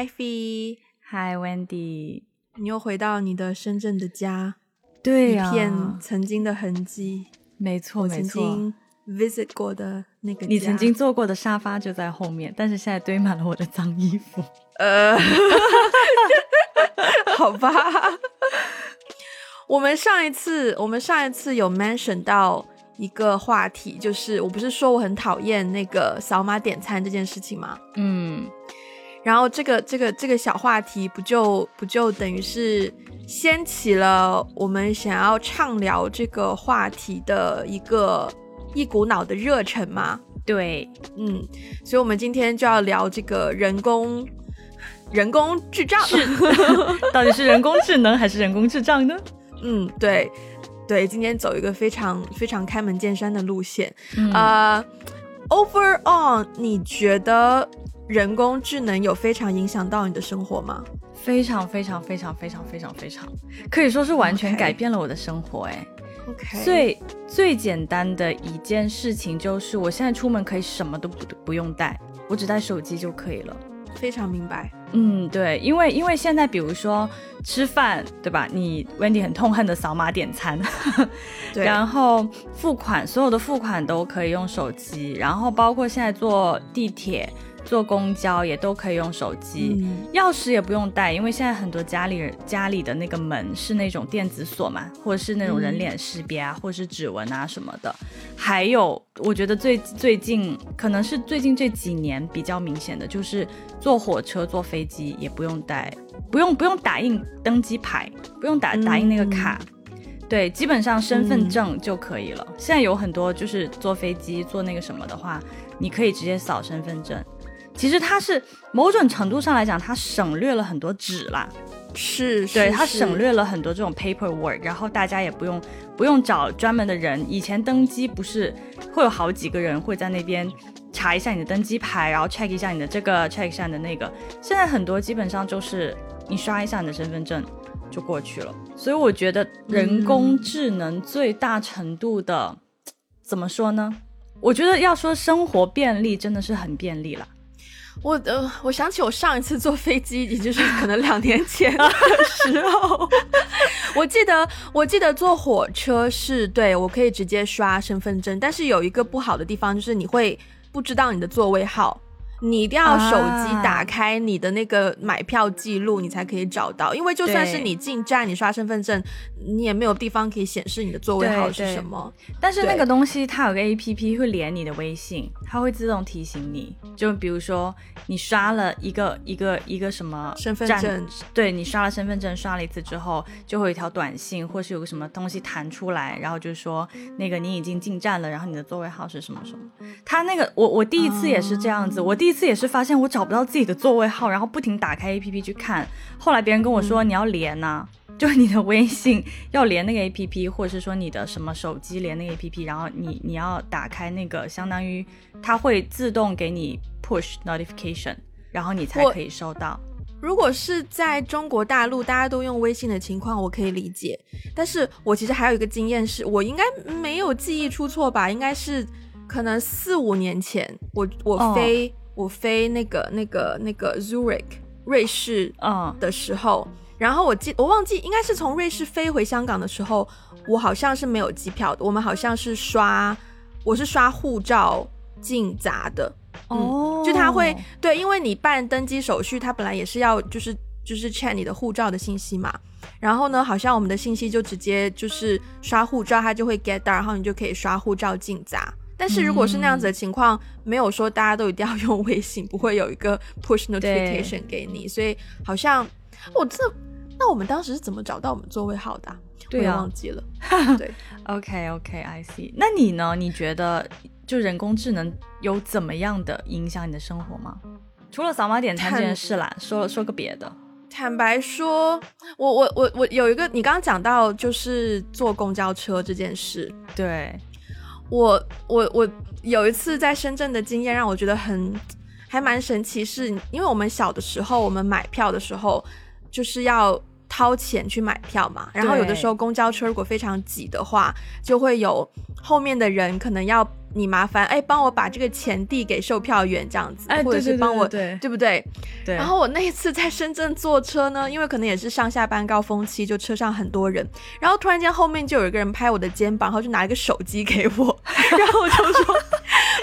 Hi Fee，Hi Wendy，你又回到你的深圳的家，对呀，一片曾经的痕迹，没错没错，visit 过的那个，你曾经坐过的沙发就在后面，但是现在堆满了我的脏衣服，呃 好吧，我们上一次我们上一次有 mention 到。一个话题就是，我不是说我很讨厌那个扫码点餐这件事情吗？嗯，然后这个这个这个小话题不就不就等于是掀起了我们想要畅聊这个话题的一个一股脑的热忱吗？对，嗯，所以我们今天就要聊这个人工人工智障，到底是人工智能还是人工智障呢？嗯，对。对，今天走一个非常非常开门见山的路线。呃，Overall，你觉得人工智能有非常影响到你的生活吗？非常非常非常非常非常非常，可以说是完全改变了我的生活。哎，OK。最最简单的一件事情就是，我现在出门可以什么都不不用带，我只带手机就可以了。非常明白。嗯，对，因为因为现在比如说吃饭，对吧？你 Wendy 很痛恨的扫码点餐，对，然后付款，所有的付款都可以用手机，然后包括现在坐地铁。坐公交也都可以用手机，钥匙也不用带，因为现在很多家里人家里的那个门是那种电子锁嘛，或者是那种人脸识别啊，或者是指纹啊什么的。还有，我觉得最最近可能是最近这几年比较明显的，就是坐火车、坐飞机也不用带，不用不用打印登机牌，不用打打印那个卡，对，基本上身份证就可以了。现在有很多就是坐飞机坐那个什么的话，你可以直接扫身份证。其实它是某种程度上来讲，它省略了很多纸啦，是，对，它省略了很多这种 paperwork，然后大家也不用不用找专门的人。以前登机不是会有好几个人会在那边查一下你的登机牌，然后 check 一下你的这个，check 一下你的那个。现在很多基本上就是你刷一下你的身份证就过去了。所以我觉得人工智能最大程度的怎么说呢？我觉得要说生活便利，真的是很便利了。我呃，我想起我上一次坐飞机，也就是可能两年前的时候，我记得我记得坐火车是对我可以直接刷身份证，但是有一个不好的地方就是你会不知道你的座位号。你一定要手机打开你的那个买票记录，你才可以找到。因为就算是你进站，你刷身份证，你也没有地方可以显示你的座位号是什么。但是那个东西它有个 A P P 会连你的微信，它会自动提醒你。就比如说你刷了一个一个一个什么身份证，对你刷了身份证，刷了一次之后，就会有一条短信，或是有个什么东西弹出来，然后就说那个你已经进站了，然后你的座位号是什么什么。他那个我我第一次也是这样子，我第。一次也是发现我找不到自己的座位号，然后不停打开 A P P 去看。后来别人跟我说你要连呐，就是你的微信要连那个 A P P，或者是说你的什么手机连那个 A P P，然后你你要打开那个，相当于它会自动给你 push notification，然后你才可以收到。如果是在中国大陆大家都用微信的情况，我可以理解。但是我其实还有一个经验是，我应该没有记忆出错吧？应该是可能四五年前，我我飞。我飞那个、那个、那个 Zurich 瑞士嗯。的时候，然后我记我忘记应该是从瑞士飞回香港的时候，我好像是没有机票的，我们好像是刷我是刷护照进闸的。哦，就他会对，因为你办登机手续，他本来也是要就是就是 check 你的护照的信息嘛，然后呢，好像我们的信息就直接就是刷护照，他就会 get 到，然后你就可以刷护照进闸。但是如果是那样子的情况，没有说大家都一定要用微信，不会有一个 push notification 给你，所以好像我这那我们当时是怎么找到我们座位号的？对啊，忘记了。对，OK OK，I see。那你呢？你觉得就人工智能有怎么样的影响你的生活吗？除了扫码点餐这件事啦，说说个别的。坦白说，我我我我有一个，你刚刚讲到就是坐公交车这件事，对。我我我有一次在深圳的经验让我觉得很还蛮神奇，是因为我们小的时候，我们买票的时候就是要掏钱去买票嘛，然后有的时候公交车如果非常挤的话，就会有后面的人可能要你麻烦哎帮我把这个钱递给售票员这样子，或者是帮我对对不对？对。然后我那一次在深圳坐车呢，因为可能也是上下班高峰期，就车上很多人，然后突然间后面就有一个人拍我的肩膀，然后就拿一个手机给我，然后我就说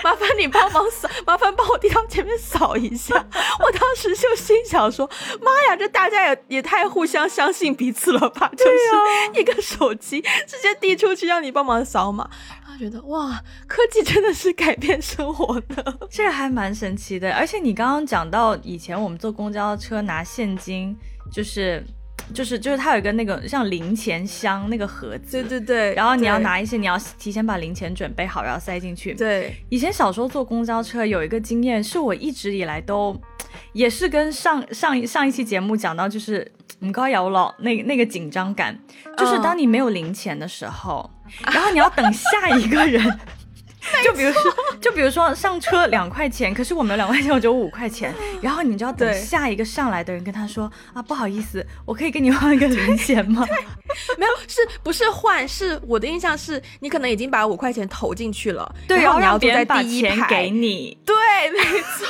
麻烦你帮忙扫，麻烦帮我递到前面扫一下。我当时就心想说妈呀，这大家也也太互相相信彼此了吧？就是一个手机直接递出去让你帮忙扫码。觉得哇，科技真的是改变生活的，这个还蛮神奇的。而且你刚刚讲到以前我们坐公交车拿现金，就是就是就是它有一个那个像零钱箱那个盒子，对对对，然后你要拿一些，你要提前把零钱准备好，然后塞进去。对，以前小时候坐公交车有一个经验，是我一直以来都也是跟上上上一期节目讲到，就是你高摇了那那个紧张感，就是当你没有零钱的时候。然后你要等下一个人，就比如说，就比如说上车两块钱，可是我没有两块钱，我只有五块钱。然后你就要等下一个上来的人跟他说啊，不好意思，我可以给你换一个零钱吗？没有，是不是换？是我的印象是你可能已经把五块钱投进去了，对，然后你要坐在第一排给你，对，没错，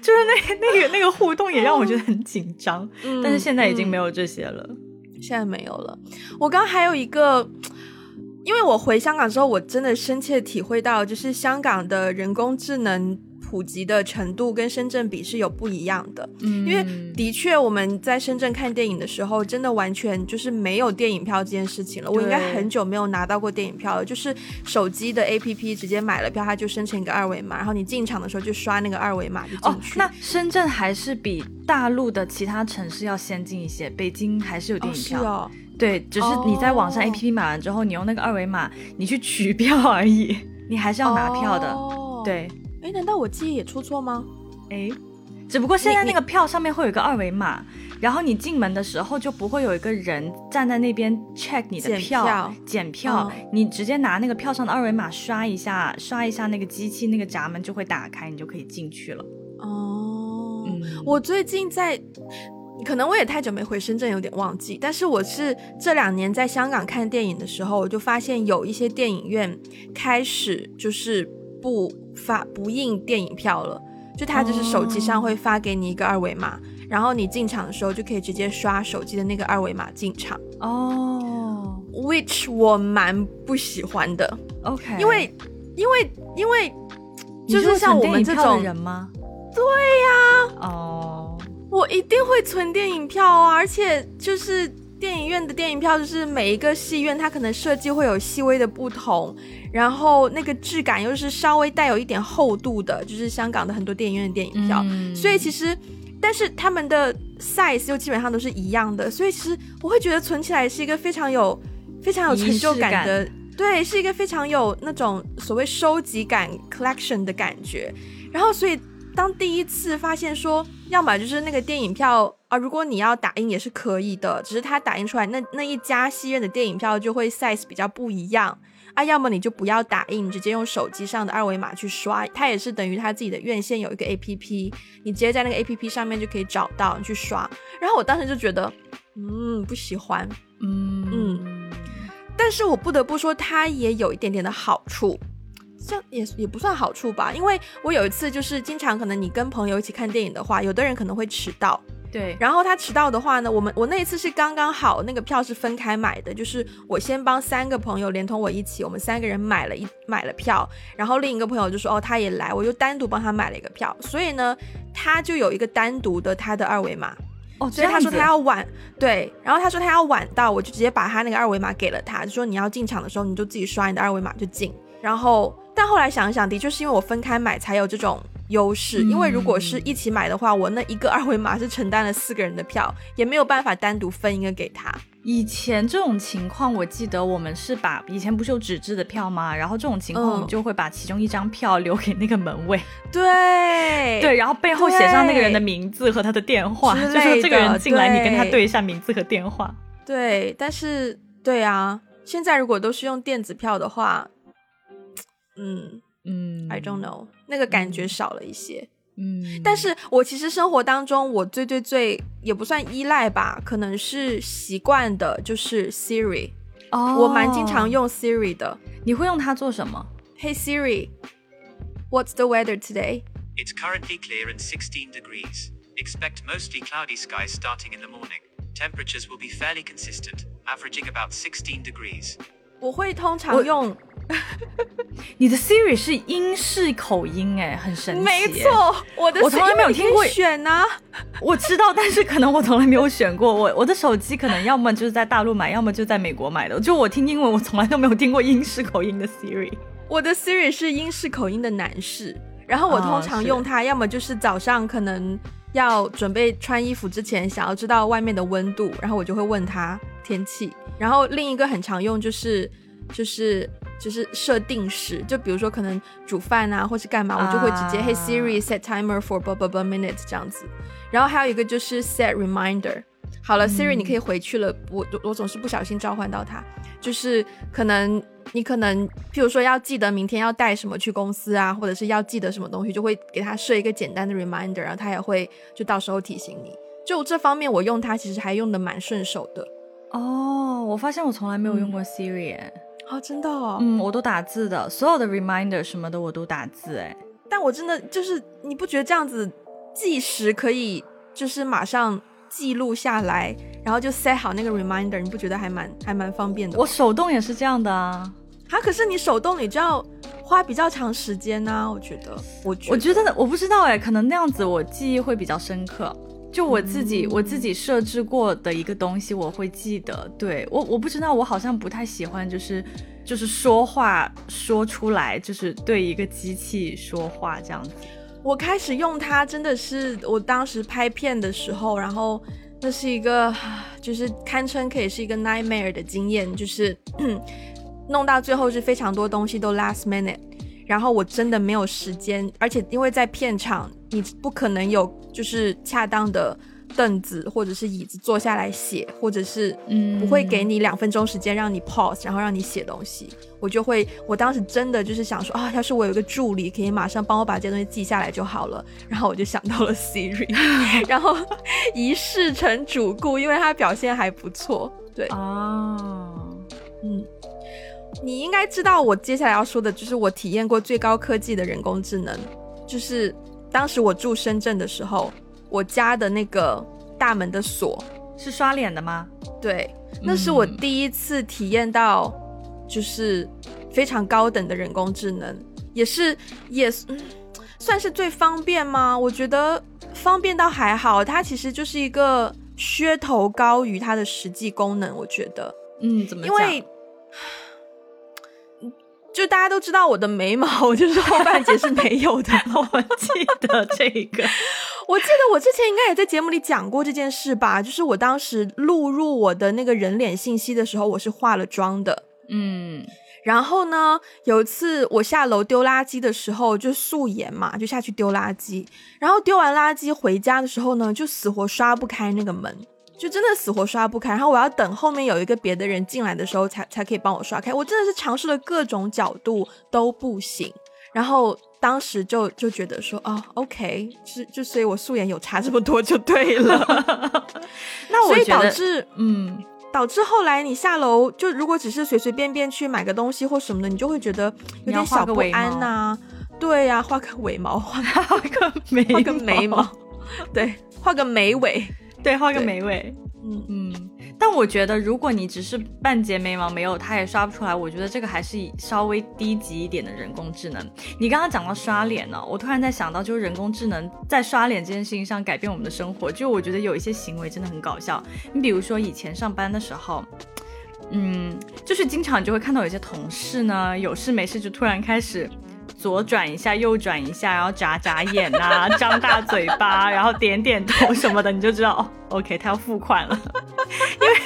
就是那那个那个互动也让我觉得很紧张。但是现在已经没有这些了。现在没有了。我刚还有一个，因为我回香港之后，我真的深切体会到，就是香港的人工智能。普及的程度跟深圳比是有不一样的，嗯，因为的确我们在深圳看电影的时候，真的完全就是没有电影票这件事情了。我应该很久没有拿到过电影票了，就是手机的 APP 直接买了票，它就生成一个二维码，然后你进场的时候就刷那个二维码就进去。那深圳还是比大陆的其他城市要先进一些，北京还是有电影票，哦，对，只是你在网上 APP 买完之后，你用那个二维码你去取票而已，你还是要拿票的，对。哎，难道我记忆也出错吗？哎，只不过现在那个票上面会有一个二维码，然后你进门的时候就不会有一个人站在那边 check 你的票检票，你直接拿那个票上的二维码刷一下，刷一下那个机器，那个闸门就会打开，你就可以进去了。哦，我最近在，可能我也太久没回深圳，有点忘记。但是我是这两年在香港看电影的时候，我就发现有一些电影院开始就是不。发不印电影票了，就他就是手机上会发给你一个二维码，然后你进场的时候就可以直接刷手机的那个二维码进场。哦，which 我蛮不喜欢的。OK，因为因为因为就是像我们这种人吗？对呀。哦，我一定会存电影票啊，而且就是电影院的电影票，就是每一个戏院它可能设计会有细微的不同。然后那个质感又是稍微带有一点厚度的，就是香港的很多电影院的电影票，所以其实，但是他们的 size 又基本上都是一样的，所以其实我会觉得存起来是一个非常有非常有成就感的，对，是一个非常有那种所谓收集感 collection 的感觉。然后所以当第一次发现说，要么就是那个电影票啊，如果你要打印也是可以的，只是它打印出来那那一家戏院的电影票就会 size 比较不一样。啊，要么你就不要打印，直接用手机上的二维码去刷，它也是等于它自己的院线有一个 A P P，你直接在那个 A P P 上面就可以找到你去刷。然后我当时就觉得，嗯，不喜欢，嗯嗯，但是我不得不说，它也有一点点的好处，这也也不算好处吧，因为我有一次就是经常可能你跟朋友一起看电影的话，有的人可能会迟到。对，然后他迟到的话呢，我们我那一次是刚刚好，那个票是分开买的，就是我先帮三个朋友连同我一起，我们三个人买了一买了票，然后另一个朋友就说哦他也来，我就单独帮他买了一个票，所以呢他就有一个单独的他的二维码，哦，所以他说他要晚，对，然后他说他要晚到，我就直接把他那个二维码给了他，就说你要进场的时候你就自己刷你的二维码就进，然后但后来想一想，的确是因为我分开买才有这种。优势，因为如果是一起买的话，我那一个二维码是承担了四个人的票，也没有办法单独分一个给他。以前这种情况，我记得我们是把以前不是有纸质的票吗？然后这种情况，我们就会把其中一张票留给那个门卫。对 对，然后背后写上那个人的名字和他的电话，就是这个人进来，你跟他对一下名字和电话。对，但是对啊，现在如果都是用电子票的话，嗯。嗯，I don't know，那个感觉少了一些。嗯，但是我其实生活当中，我最最最也不算依赖吧，可能是习惯的，就是 Siri。哦，我蛮经常用 Siri 的。 你会用它做什么？Hey Siri, what's the weather today? It's currently clear and 16 degrees. Expect mostly cloudy skies starting in the morning. Temperatures will be fairly consistent, averaging about 16 degrees. 我会通常用。 你的 Siri 是英式口音哎，很神奇。没错，我的我从来没有听过选啊。我知道，但是可能我从来没有选过。我我的手机可能要么就是在大陆买，要么就在美国买的。就我听英文，我从来都没有听过英式口音的 Siri。我的 Siri 是英式口音的男士，然后我通常用它，要么就是早上可能要准备穿衣服之前，想要知道外面的温度，然后我就会问他天气。然后另一个很常用就是就是。就是设定时，就比如说可能煮饭啊，或是干嘛，我就会直接 Hey Siri set timer for blah blah blah minutes 这样子。然后还有一个就是 set reminder。好了，Siri 你可以回去了。我我总是不小心召唤到它，就是可能你可能譬如说要记得明天要带什么去公司啊，或者是要记得什么东西，就会给它设一个简单的 reminder，然后它也会就到时候提醒你。就这方面我用它其实还用的蛮顺手的。哦，我发现我从来没有用过 Siri。哦，真的哦，嗯，我都打字的，所有的 reminder 什么的我都打字，哎，但我真的就是你不觉得这样子计时可以就是马上记录下来，然后就 set 好那个 reminder，你不觉得还蛮还蛮方便的？我手动也是这样的啊，啊，可是你手动你就要花比较长时间呢，我觉得，我我觉得我不知道哎，可能那样子我记忆会比较深刻。就我自己我自己设置过的一个东西，我会记得。对我我不知道，我好像不太喜欢，就是就是说话说出来，就是对一个机器说话这样子。我开始用它，真的是我当时拍片的时候，然后那是一个 就是堪称可以是一个 nightmare 的经验，就是 弄到最后是非常多东西都 last minute。然后我真的没有时间，而且因为在片场，你不可能有就是恰当的凳子或者是椅子坐下来写，或者是嗯不会给你两分钟时间让你 pause，然后让你写东西。我就会，我当时真的就是想说啊，要是我有一个助理可以马上帮我把这些东西记下来就好了。然后我就想到了 Siri，然后 一试成主顾，因为他表现还不错。对啊，嗯。你应该知道，我接下来要说的就是我体验过最高科技的人工智能，就是当时我住深圳的时候，我家的那个大门的锁是刷脸的吗？对，那是我第一次体验到，就是非常高等的人工智能，也是也算是最方便吗？我觉得方便倒还好，它其实就是一个噱头高于它的实际功能，我觉得，嗯，怎么因为。就大家都知道我的眉毛 就是后半截是没有的，我记得这个，我记得我之前应该也在节目里讲过这件事吧，就是我当时录入我的那个人脸信息的时候，我是化了妆的，嗯，然后呢，有一次我下楼丢垃圾的时候就素颜嘛，就下去丢垃圾，然后丢完垃圾回家的时候呢，就死活刷不开那个门。就真的死活刷不开，然后我要等后面有一个别的人进来的时候才才可以帮我刷开。我真的是尝试了各种角度都不行，然后当时就就觉得说哦，OK，是就所以我素颜有差这么多就对了。那所以导致嗯，导致后来你下楼就如果只是随随便便去买个东西或什么的，你就会觉得有点小不安呐。对呀，画个尾毛，画画个眉，画个眉毛，对，画个眉尾。对，画个眉尾，嗯嗯，但我觉得如果你只是半截眉毛没有，它也刷不出来。我觉得这个还是稍微低级一点的人工智能。你刚刚讲到刷脸呢，我突然在想到，就是人工智能在刷脸这件事情上改变我们的生活。就我觉得有一些行为真的很搞笑。你比如说以前上班的时候，嗯，就是经常就会看到有些同事呢，有事没事就突然开始。左转一下，右转一下，然后眨眨眼啊，张大嘴巴，然后点点头什么的，你就知道，OK，他要付款了。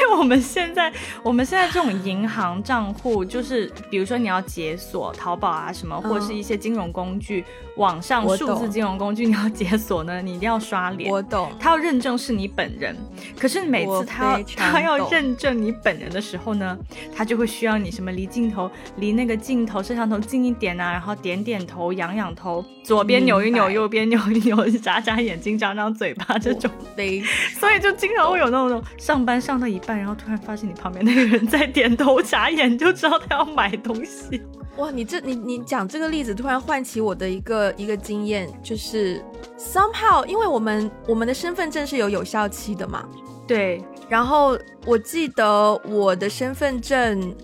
因为我们现在，我们现在这种银行账户，就是比如说你要解锁淘宝啊什么，或者是一些金融工具。网上数字金融工具你要解锁呢，你一定要刷脸。我懂，他要认证是你本人。可是每次他他要认证你本人的时候呢，他就会需要你什么离镜头离那个镜头摄像头近一点啊，然后点点头、仰仰头，左边扭一扭，右边扭一扭，眨眨眼睛、张张嘴巴这种。对，所以就经常会有那种上班上到一半，然后突然发现你旁边那个人在点头眨眼，就知道他要买东西。哇，你这你你讲这个例子，突然唤起我的一个一个经验，就是 somehow，因为我们我们的身份证是有有效期的嘛，对。然后我记得我的身份证，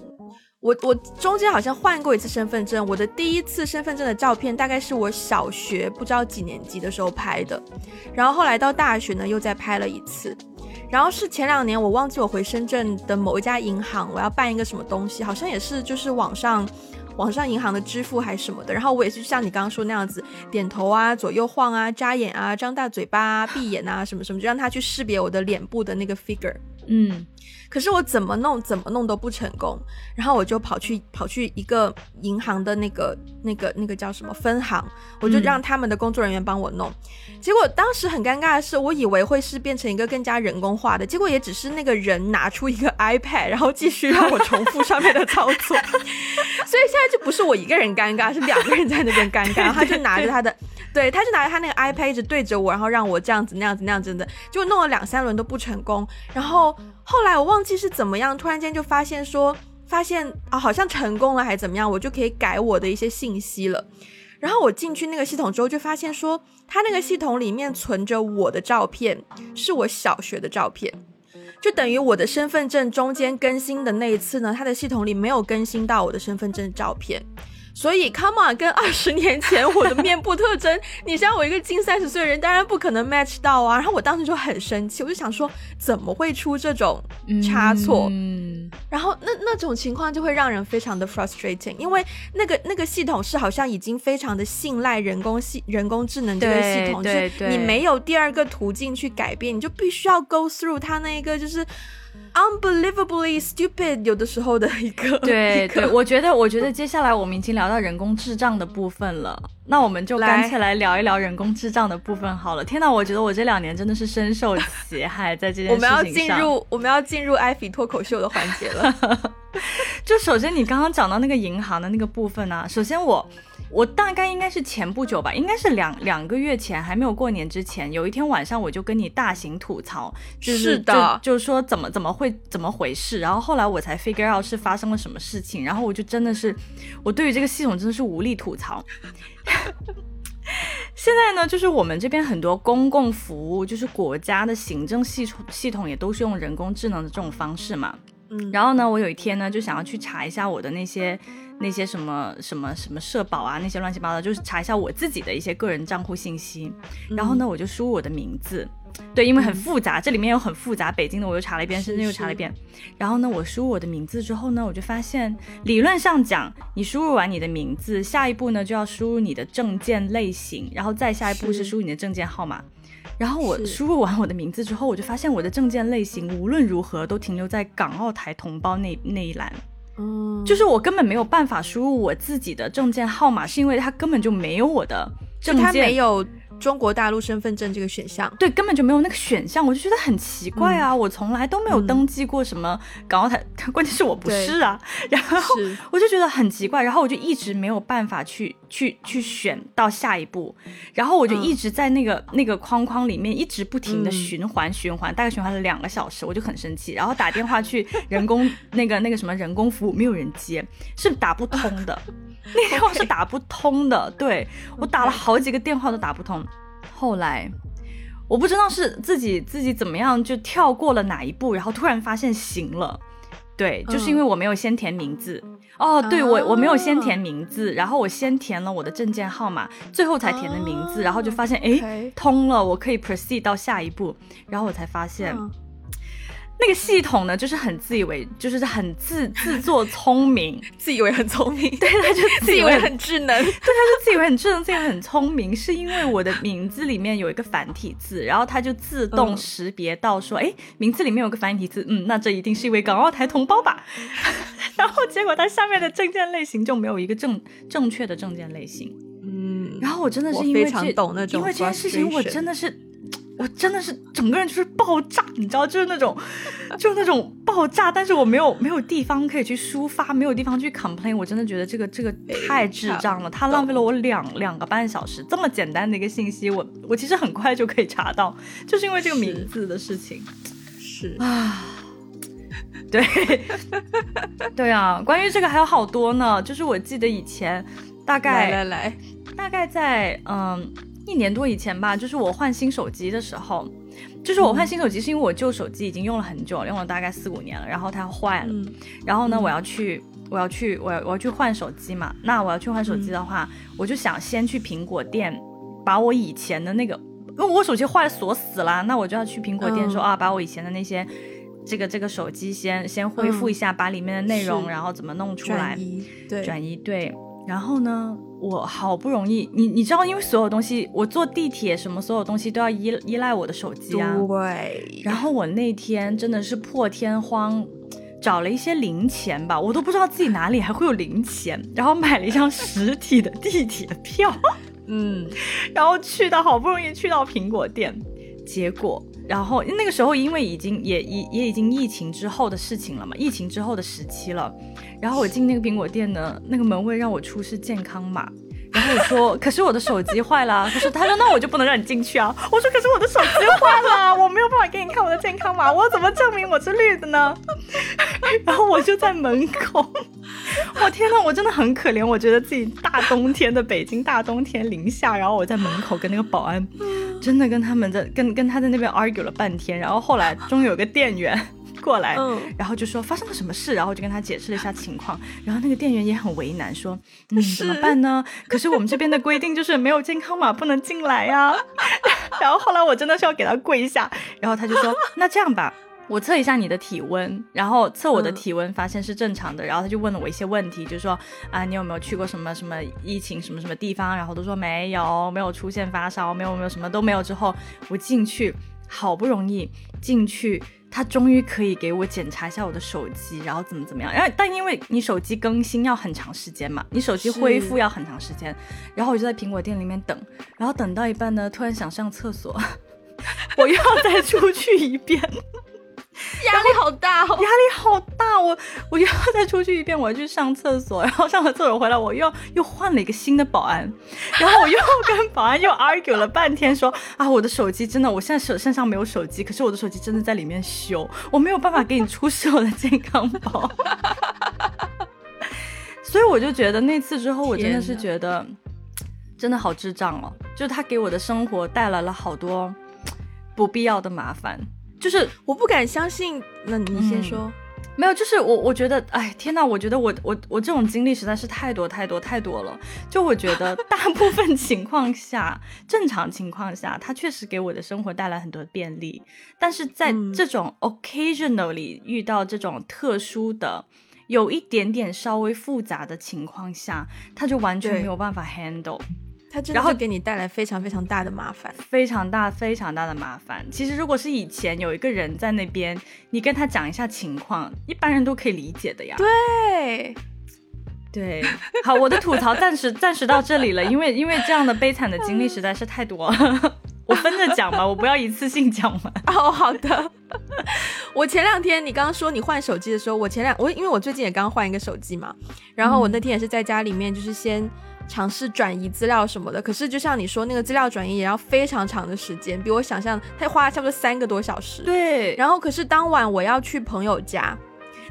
我我中间好像换过一次身份证，我的第一次身份证的照片大概是我小学不知道几年级的时候拍的，然后后来到大学呢又再拍了一次，然后是前两年我忘记我回深圳的某一家银行，我要办一个什么东西，好像也是就是网上。网上银行的支付还是什么的，然后我也是像你刚刚说那样子，点头啊，左右晃啊，眨眼啊，张大嘴巴啊，闭眼啊，什么什么，就让他去识别我的脸部的那个 figure。嗯。可是我怎么弄怎么弄都不成功，然后我就跑去跑去一个银行的那个那个那个叫什么分行，我就让他们的工作人员帮我弄。结果当时很尴尬的是，我以为会是变成一个更加人工化的，结果也只是那个人拿出一个 iPad，然后继续让我重复上面的操作。所以现在就不是我一个人尴尬，是两个人在那边尴尬。他就拿着他的，对，对他就拿着他那个 iPad 一直对着我，然后让我这样子那样子那样子的，就弄了两三轮都不成功，然后。后来我忘记是怎么样，突然间就发现说，发现啊，好像成功了还是怎么样，我就可以改我的一些信息了。然后我进去那个系统之后，就发现说，他那个系统里面存着我的照片，是我小学的照片，就等于我的身份证中间更新的那一次呢，他的系统里没有更新到我的身份证照片。所以，Come on，跟二十年前我的面部特征，你像我一个近三十岁的人，当然不可能 match 到啊。然后我当时就很生气，我就想说，怎么会出这种差错？嗯，然后那那种情况就会让人非常的 frustrating，因为那个那个系统是好像已经非常的信赖人工系人工智能这个系统，就是你没有第二个途径去改变，你就必须要 go through 它那一个就是。Unbelievably stupid，有的时候的一个。对对，我觉得，我觉得接下来我们已经聊到人工智障的部分了，那我们就干脆来聊一聊人工智障的部分好了。天呐，我觉得我这两年真的是深受其害，在这件事情上。我们要进入，我们要进入艾菲脱口秀的环节了。就首先你刚刚讲到那个银行的那个部分呢，首先我。我大概应该是前不久吧，应该是两两个月前，还没有过年之前，有一天晚上我就跟你大型吐槽，就是的，就是说怎么怎么会怎么回事，然后后来我才 figure out 是发生了什么事情，然后我就真的是，我对于这个系统真的是无力吐槽。现在呢，就是我们这边很多公共服务，就是国家的行政系统系统也都是用人工智能的这种方式嘛，嗯，然后呢，我有一天呢就想要去查一下我的那些。那些什么什么什么社保啊，那些乱七八糟，就是查一下我自己的一些个人账户信息。然后呢，我就输入我的名字，对，因为很复杂，这里面有很复杂。北京的我又查了一遍，深圳又查了一遍。然后呢，我输入我的名字之后呢，我就发现，理论上讲，你输入完你的名字，下一步呢就要输入你的证件类型，然后再下一步是输入你的证件号码。然后我输入完我的名字之后，我就发现我的证件类型无论如何都停留在港澳台同胞那那一栏。嗯，就是我根本没有办法输入我自己的证件号码，是因为它根本就没有我的证件，没有。中国大陆身份证这个选项，对，根本就没有那个选项，我就觉得很奇怪啊！我从来都没有登记过什么港澳台，关键是我不是啊，然后我就觉得很奇怪，然后我就一直没有办法去去去选到下一步，然后我就一直在那个那个框框里面一直不停的循环循环，大概循环了两个小时，我就很生气，然后打电话去人工 那个那个什么人工服务，没有人接，是打不通的。那电话是打不通的，对我打了好几个电话都打不通。后来我不知道是自己自己怎么样就跳过了哪一步，然后突然发现行了。对，就是因为我没有先填名字。哦，对我我没有先填名字，然后我先填了我的证件号码，最后才填的名字，然后就发现哎通了，我可以 proceed 到下一步，然后我才发现。那个系统呢，就是很自以为，就是很自自作聪明，自以为很聪明，对，他就 自以为很智能，对，他就自以为很智能，自以为很聪明，是因为我的名字里面有一个繁体字，然后他就自动识别到说，哎，名字里面有个繁体字，嗯，那这一定是一位港澳台同胞吧？然后结果他下面的证件类型就没有一个正正确的证件类型，嗯，然后我真的是因为这，因为这件事情，我真的是。我真的是整个人就是爆炸，你知道，就是那种，就是那种爆炸。但是我没有没有地方可以去抒发，没有地方去 complain。我真的觉得这个这个太智障了，他浪费了我两两个半小时。这么简单的一个信息，我我其实很快就可以查到，就是因为这个名字的事情。是啊，对，对啊，关于这个还有好多呢。就是我记得以前大概来来来，大概在嗯一年多以前吧，就是我换新手机的时候，就是我换新手机是因为我旧手机已经用了很久，用了大概四五年了，然后它坏了，然后呢我要去我要去我要我要去换手机嘛，那我要去换手机的话，我就想先去苹果店把我以前的那个，因为我手机坏了锁死了，那我就要去苹果店说啊，把我以前的那些。这个这个手机先先恢复一下，把里面的内容，然后怎么弄出来？转移对，转移对。然后呢，我好不容易，你你知道，因为所有东西，我坐地铁什么，所有东西都要依依赖我的手机啊。对。然后我那天真的是破天荒找了一些零钱吧，我都不知道自己哪里还会有零钱，然后买了一张实体的地铁票。嗯。然后去到好不容易去到苹果店，结果。然后那个时候，因为已经也也也已经疫情之后的事情了嘛，疫情之后的时期了。然后我进那个苹果店呢，那个门卫让我出示健康码。然后我说，可是我的手机坏了。他说，他说那我就不能让你进去啊。我说，可是我的手机坏了，我没有办法给你看我的健康码，我怎么证明我是绿的呢？然后我就在门口，我天呐，我真的很可怜。我觉得自己大冬天的北京大冬天零下，然后我在门口跟那个保安，真的跟他们在跟跟他在那边 argue 了半天。然后后来终于有个店员。过来，然后就说发生了什么事，然后就跟他解释了一下情况，然后那个店员也很为难，说 嗯怎么办呢？可是我们这边的规定就是没有健康码不能进来呀。然后后来我真的是要给他跪下，然后他就说那这样吧，我测一下你的体温，然后测我的体温发现是正常的，然后他就问了我一些问题，就说啊你有没有去过什么什么疫情什么什么地方？然后都说没有，没有出现发烧，没有没有什么都没有。之后我进去，好不容易进去。他终于可以给我检查一下我的手机，然后怎么怎么样。然后，但因为你手机更新要很长时间嘛，你手机恢复要很长时间。然后我就在苹果店里面等，然后等到一半呢，突然想上厕所，我又要再出去一遍。压力好大哦，压力好大！我我又要再出去一遍，我要去上厕所，然后上完厕所回来，我又又换了一个新的保安，然后我又跟保安又 argue 了半天，说啊，我的手机真的，我现在手身上没有手机，可是我的手机真的在里面修，我没有办法给你出示我的健康宝。所以我就觉得那次之后，我真的是觉得真的好智障哦，就是他给我的生活带来了好多不必要的麻烦。就是我不敢相信，那你先说，没有，就是我我觉得，哎天呐，我觉得我我我这种经历实在是太多太多太多了。就我觉得 大部分情况下，正常情况下，它确实给我的生活带来很多便利。但是在这种 occasionally 遇到这种特殊的、有一点点稍微复杂的情况下，它就完全没有办法 handle。他然后给你带来非常非常大的麻烦，非常大非常大的麻烦。其实如果是以前有一个人在那边，你跟他讲一下情况，一般人都可以理解的呀。对，对，好，我的吐槽暂时暂时到这里了，因为因为这样的悲惨的经历实在是太多了，我分着讲吧，我不要一次性讲完。哦，好的。我前两天你刚刚说你换手机的时候，我前两我因为我最近也刚换一个手机嘛，然后我那天也是在家里面，就是先。尝试转移资料什么的，可是就像你说，那个资料转移也要非常长的时间，比我想象，他花了差不多三个多小时。对。然后，可是当晚我要去朋友家，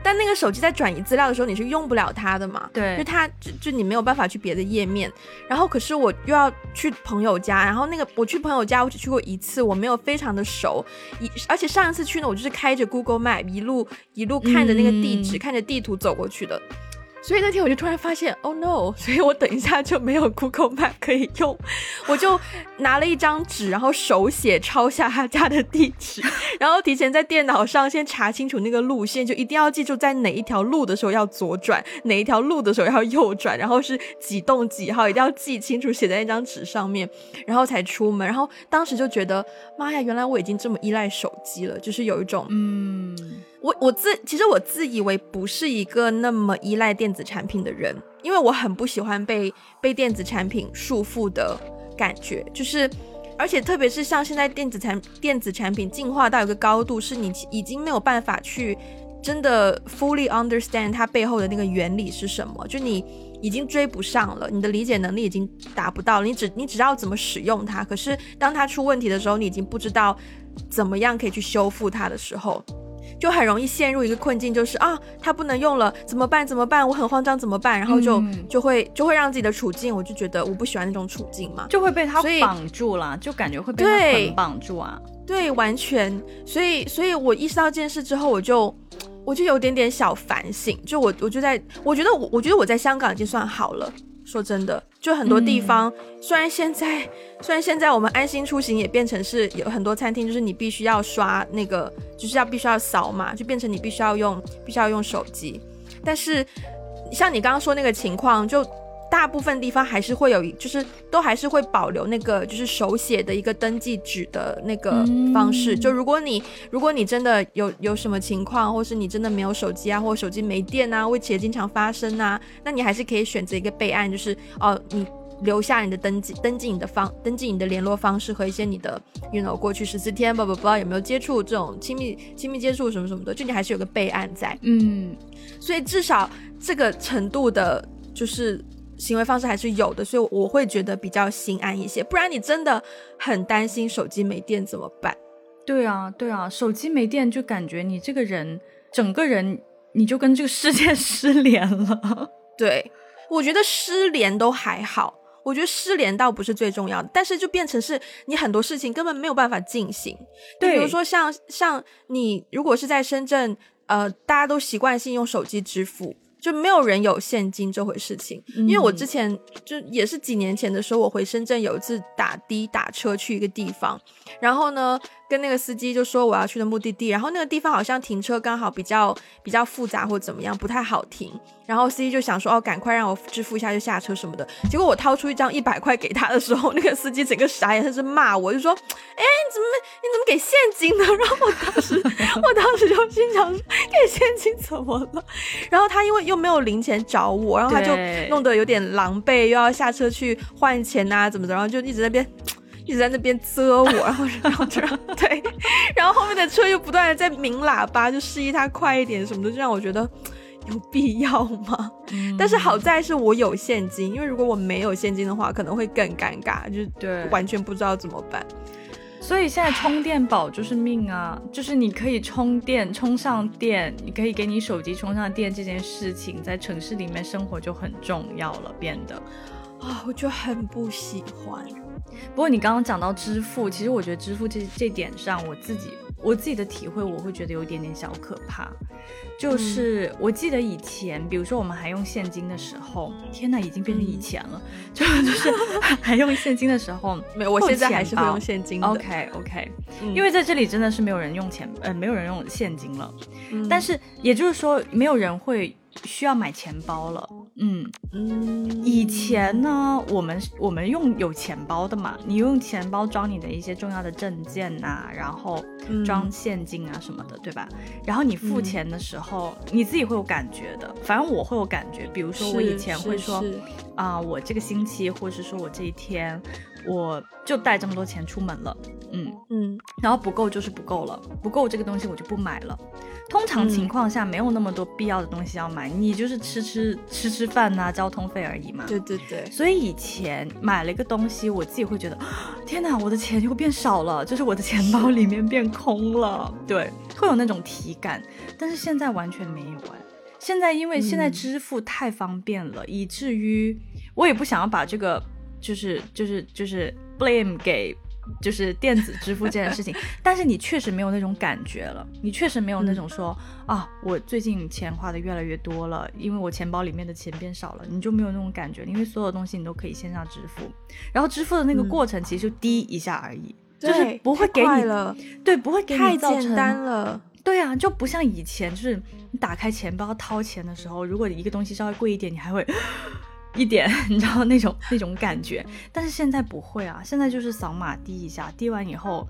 但那个手机在转移资料的时候，你是用不了它的嘛？对。就它就就你没有办法去别的页面。然后，可是我又要去朋友家，然后那个我去朋友家，我只去过一次，我没有非常的熟。一而且上一次去呢，我就是开着 Google Map 一路一路看着那个地址，看着地图走过去的。所以那天我就突然发现，Oh no！所以我等一下就没有 Google Map 可以用，我就拿了一张纸，然后手写抄下他家的地址，然后提前在电脑上先查清楚那个路线，就一定要记住在哪一条路的时候要左转，哪一条路的时候要右转，然后是几栋几号，一定要记清楚，写在那张纸上面，然后才出门。然后当时就觉得，妈呀，原来我已经这么依赖手机了，就是有一种嗯。我我自其实我自以为不是一个那么依赖电子产品的人，因为我很不喜欢被被电子产品束缚的感觉，就是而且特别是像现在电子产电子产品进化到一个高度，是你已经没有办法去真的 fully understand 它背后的那个原理是什么，就你已经追不上了，你的理解能力已经达不到，你只你只知道怎么使用它，可是当它出问题的时候，你已经不知道怎么样可以去修复它的时候。就很容易陷入一个困境，就是啊，它不能用了，怎么办？怎么办？我很慌张，怎么办？然后就就会就会让自己的处境，我就觉得我不喜欢那种处境嘛，就会被他绑住了，就感觉会被他捆绑住啊。对，完全。所以，所以我意识到这件事之后，我就我就有点点小反省，就我我就在我觉得我我觉得我在香港已经算好了。说真的，就很多地方，虽然现在虽然现在我们安心出行也变成是有很多餐厅，就是你必须要刷那个，就是要必须要扫码，就变成你必须要用必须要用手机。但是像你刚刚说那个情况，就。大部分地方还是会有，就是都还是会保留那个就是手写的一个登记纸的那个方式。就如果你如果你真的有有什么情况，或是你真的没有手机啊，或手机没电啊，或且经常发生啊，那你还是可以选择一个备案，就是哦，你留下你的登记登记你的方登记你的联络方式和一些你的，you know 过去十四天不不不知道有没有接触这种亲密亲密接触什么什么的，就你还是有个备案在。嗯，所以至少这个程度的，就是。行为方式还是有的，所以我会觉得比较心安一些。不然你真的很担心手机没电怎么办？对啊，对啊，手机没电就感觉你这个人整个人你就跟这个世界失联了。对，我觉得失联都还好，我觉得失联倒不是最重要的，但是就变成是你很多事情根本没有办法进行。对，比如说像像你如果是在深圳，呃，大家都习惯性用手机支付。就没有人有现金这回事情，因为我之前就也是几年前的时候，我回深圳有一次打的打车去一个地方，然后呢。跟那个司机就说我要去的目的地，然后那个地方好像停车刚好比较比较复杂或怎么样，不太好停。然后司机就想说哦，赶快让我支付一下就下车什么的。结果我掏出一张一百块给他的时候，那个司机整个傻眼，他是骂我，就说：“哎，你怎么你怎么给现金呢？” 然后我当时我当时就心想，给现金怎么了？然后他因为又没有零钱找我，然后他就弄得有点狼狈，又要下车去换钱啊，怎么的，然后就一直在边。一直在那边啧我，然后然后这样 对，然后后面的车又不断的在鸣喇叭，就示意他快一点什么的，就让我觉得有必要吗？但是好在是我有现金，因为如果我没有现金的话，可能会更尴尬，就是对完全不知道怎么办。所以现在充电宝就是命啊，就是你可以充电充上电，你可以给你手机充上电这件事情，在城市里面生活就很重要了，变得啊，我就很不喜欢。不过你刚刚讲到支付，其实我觉得支付这这点上，我自己我自己的体会，我会觉得有一点点小可怕。就是我记得以前，比如说我们还用现金的时候，天呐，已经变成以前了，就就是 还用现金的时候，没有，我现在还是会用现金的。OK OK，因为在这里真的是没有人用钱，呃，没有人用现金了。但是也就是说，没有人会。需要买钱包了，嗯嗯，以前呢，我们我们用有钱包的嘛，你用钱包装你的一些重要的证件呐，然后装现金啊什么的，对吧？然后你付钱的时候，你自己会有感觉的，反正我会有感觉，比如说我以前会说，啊，我这个星期或者是说我这一天。我就带这么多钱出门了，嗯嗯，然后不够就是不够了，不够这个东西我就不买了。通常情况下没有那么多必要的东西要买，你就是吃吃吃吃饭呐，交通费而已嘛。对对对。所以以前买了一个东西，我自己会觉得，天哪，我的钱又变少了，就是我的钱包里面变空了，对，会有那种体感。但是现在完全没有哎，现在因为现在支付太方便了，以至于我也不想要把这个。就是就是就是 blame 给就是电子支付这件事情，但是你确实没有那种感觉了，你确实没有那种说啊，我最近钱花的越来越多了，因为我钱包里面的钱变少了，你就没有那种感觉，因为所有东西你都可以线上支付，然后支付的那个过程其实就滴一下而已，就是不会给你了，对，不会给你太简单了，对啊，就不像以前，就是你打开钱包掏钱的时候，如果一个东西稍微贵一点，你还会。一点，你知道那种那种感觉，但是现在不会啊，现在就是扫码滴一下，滴完以后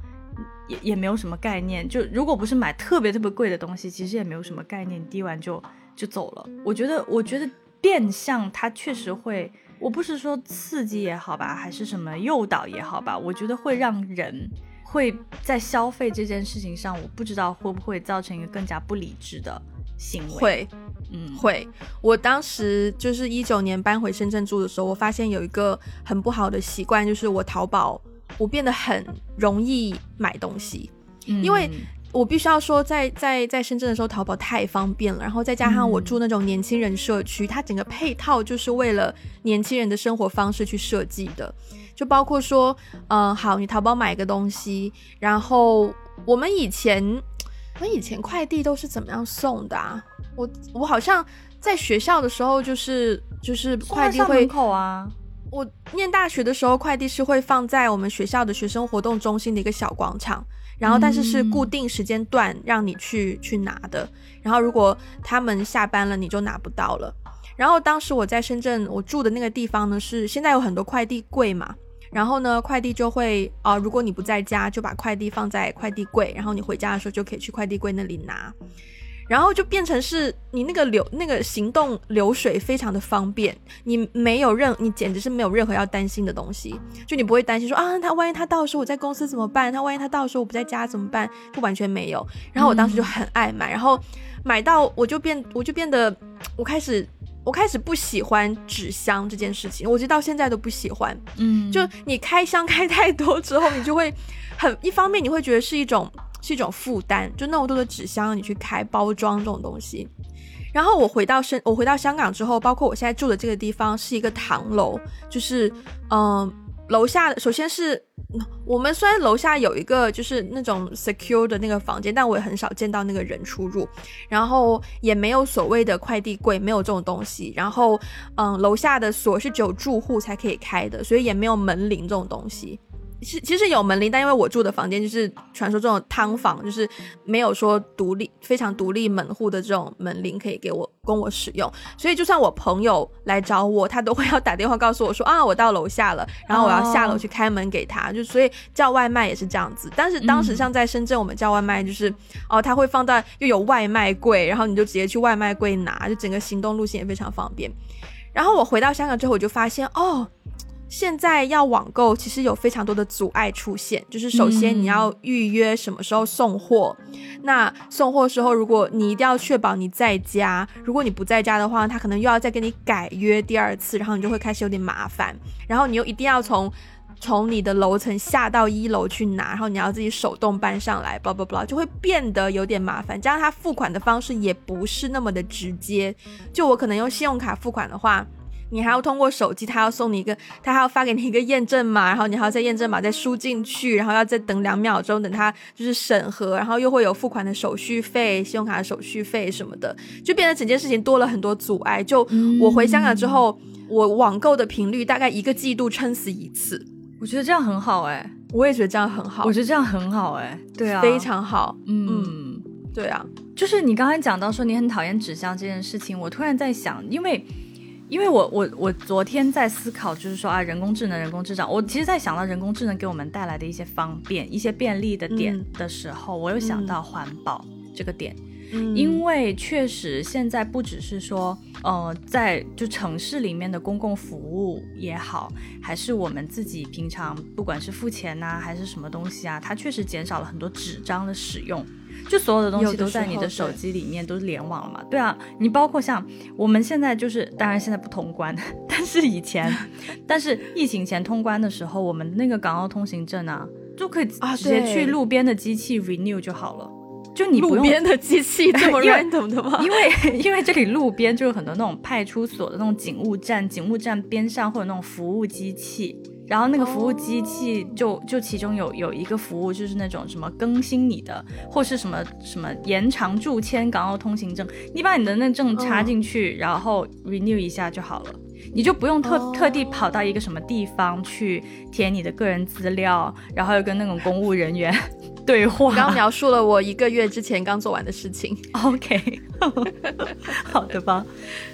也也没有什么概念。就如果不是买特别特别贵的东西，其实也没有什么概念，滴完就就走了。我觉得，我觉得变相它确实会，我不是说刺激也好吧，还是什么诱导也好吧，我觉得会让人会在消费这件事情上，我不知道会不会造成一个更加不理智的行为。会。嗯，会。我当时就是一九年搬回深圳住的时候，我发现有一个很不好的习惯，就是我淘宝我变得很容易买东西，因为我必须要说，在在在深圳的时候，淘宝太方便了。然后再加上我住那种年轻人社区，它整个配套就是为了年轻人的生活方式去设计的。就包括说，嗯，好，你淘宝买个东西，然后我们以前，我们以前快递都是怎么样送的啊？我我好像在学校的时候，就是就是快递会门口啊。我念大学的时候，快递是会放在我们学校的学生活动中心的一个小广场。然后，但是是固定时间段让你去去拿的。然后，如果他们下班了，你就拿不到了。然后，当时我在深圳，我住的那个地方呢，是现在有很多快递柜嘛。然后呢，快递就会啊，如果你不在家，就把快递放在快递柜，然后你回家的时候就可以去快递柜那里拿。然后就变成是你那个流那个行动流水非常的方便，你没有任你简直是没有任何要担心的东西，就你不会担心说啊，他万一他到时候我在公司怎么办？他万一他到时候我不在家怎么办？就完全没有。然后我当时就很爱买，然后买到我就变我就变得我开始我开始不喜欢纸箱这件事情，我直到现在都不喜欢。嗯，就你开箱开太多之后，你就会很一方面你会觉得是一种。是一种负担，就那么多的纸箱，你去开包装这种东西。然后我回到深，我回到香港之后，包括我现在住的这个地方是一个唐楼，就是嗯，楼下首先是我们虽然楼下有一个就是那种 secure 的那个房间，但我也很少见到那个人出入，然后也没有所谓的快递柜，没有这种东西。然后嗯，楼下的锁是只有住户才可以开的，所以也没有门铃这种东西。其其实有门铃，但因为我住的房间就是传说中的汤房，就是没有说独立非常独立门户的这种门铃可以给我供我使用，所以就算我朋友来找我，他都会要打电话告诉我说啊，我到楼下了，然后我要下楼去开门给他，就所以叫外卖也是这样子。但是当时像在深圳，我们叫外卖就是哦，他会放到又有外卖柜，然后你就直接去外卖柜拿，就整个行动路线也非常方便。然后我回到香港之后，我就发现哦。现在要网购，其实有非常多的阻碍出现。就是首先你要预约什么时候送货，那送货时候，如果你一定要确保你在家，如果你不在家的话，他可能又要再跟你改约第二次，然后你就会开始有点麻烦。然后你又一定要从从你的楼层下到一楼去拿，然后你要自己手动搬上来，不不不，就会变得有点麻烦。加上他付款的方式也不是那么的直接，就我可能用信用卡付款的话。你还要通过手机，他要送你一个，他还要发给你一个验证码，然后你还要再验证码再输进去，然后要再等两秒钟，等他就是审核，然后又会有付款的手续费、信用卡的手续费什么的，就变得整件事情多了很多阻碍。就我回香港之后，我网购的频率大概一个季度撑死一次。我觉得这样很好哎，我也觉得这样很好。我觉得这样很好哎，对啊，非常好。嗯，对啊，就是你刚才讲到说你很讨厌纸箱这件事情，我突然在想，因为。因为我我我昨天在思考，就是说啊，人工智能、人工智障，我其实，在想到人工智能给我们带来的一些方便、一些便利的点的时候，我又想到环保这个点，因为确实现在不只是说，呃，在就城市里面的公共服务也好，还是我们自己平常不管是付钱呐，还是什么东西啊，它确实减少了很多纸张的使用。就所有的东西都在你的手机里面，都是联网了嘛？对啊，你包括像我们现在就是，当然现在不通关，但是以前，但是疫情前通关的时候，我们那个港澳通行证啊，就可以直接去路边的机器 renew 就好了。就你路边的 机器这么 random 的吗？因为因为这里路边就有很多那种派出所的那种警务站，警务站边上或者那种服务机器。然后那个服务机器就就其中有有一个服务就是那种什么更新你的或是什么什么延长驻签港澳通行证，你把你的那证插进去，然后 renew 一下就好了，你就不用特特地跑到一个什么地方去填你的个人资料，然后又跟那种公务人员。对话，刚描述了我一个月之前刚做完的事情。OK，好的吧？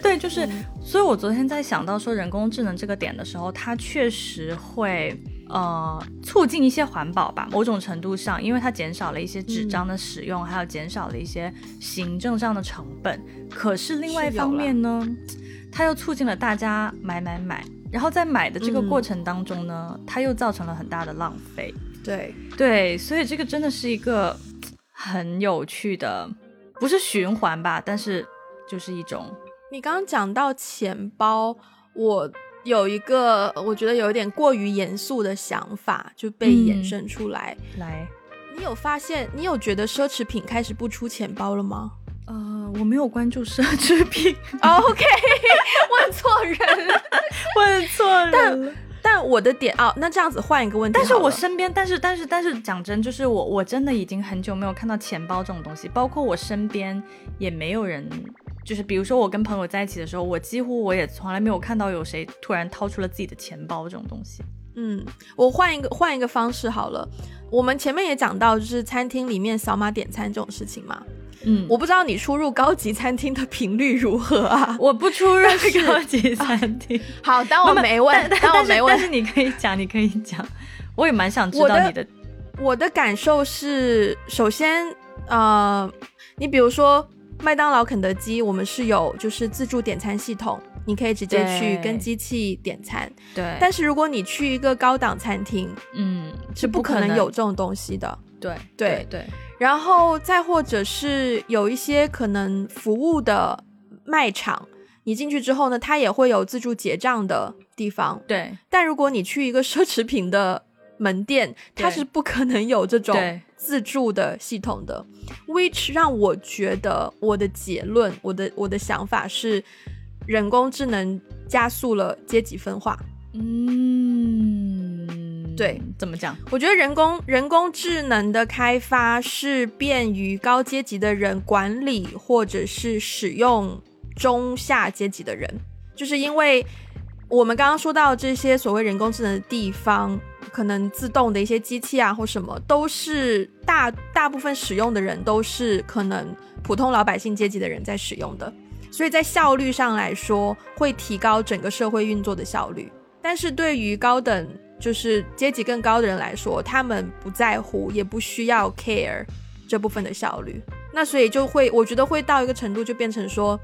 对，就是，所以我昨天在想到说人工智能这个点的时候，它确实会呃促进一些环保吧，某种程度上，因为它减少了一些纸张的使用，还有减少了一些行政上的成本。可是另外一方面呢，它又促进了大家买买买，然后在买的这个过程当中呢，它又造成了很大的浪费。对对，所以这个真的是一个很有趣的，不是循环吧？但是就是一种。你刚刚讲到钱包，我有一个我觉得有点过于严肃的想法就被衍生出来。来，你有发现？你有觉得奢侈品开始不出钱包了吗？呃，我没有关注奢侈品。OK，问错人了，问错人了。但我的点哦，那这样子换一个问题。但是我身边，但是但是但是讲真，就是我我真的已经很久没有看到钱包这种东西，包括我身边也没有人，就是比如说我跟朋友在一起的时候，我几乎我也从来没有看到有谁突然掏出了自己的钱包这种东西。嗯，我换一个换一个方式好了。我们前面也讲到，就是餐厅里面扫码点餐这种事情嘛。嗯，我不知道你出入高级餐厅的频率如何啊？我不出入高级餐厅。好，当我没问，当我没问。但是你可以讲，你可以讲。我也蛮想知道你的。我的感受是，首先，呃，你比如说麦当劳、肯德基，我们是有就是自助点餐系统。你可以直接去跟机器点餐，对。但是如果你去一个高档餐厅，嗯，是不可能有这种东西的。对对对。然后再或者是有一些可能服务的卖场，你进去之后呢，它也会有自助结账的地方。对。但如果你去一个奢侈品的门店，它是不可能有这种自助的系统的。Which 让我觉得我的结论，我的我的想法是。人工智能加速了阶级分化。嗯，对，怎么讲？我觉得人工人工智能的开发是便于高阶级的人管理或者是使用中下阶级的人，就是因为我们刚刚说到这些所谓人工智能的地方，可能自动的一些机器啊或什么，都是大大部分使用的人都是可能普通老百姓阶级的人在使用的。所以在效率上来说，会提高整个社会运作的效率。但是对于高等就是阶级更高的人来说，他们不在乎，也不需要 care 这部分的效率。那所以就会，我觉得会到一个程度，就变成说，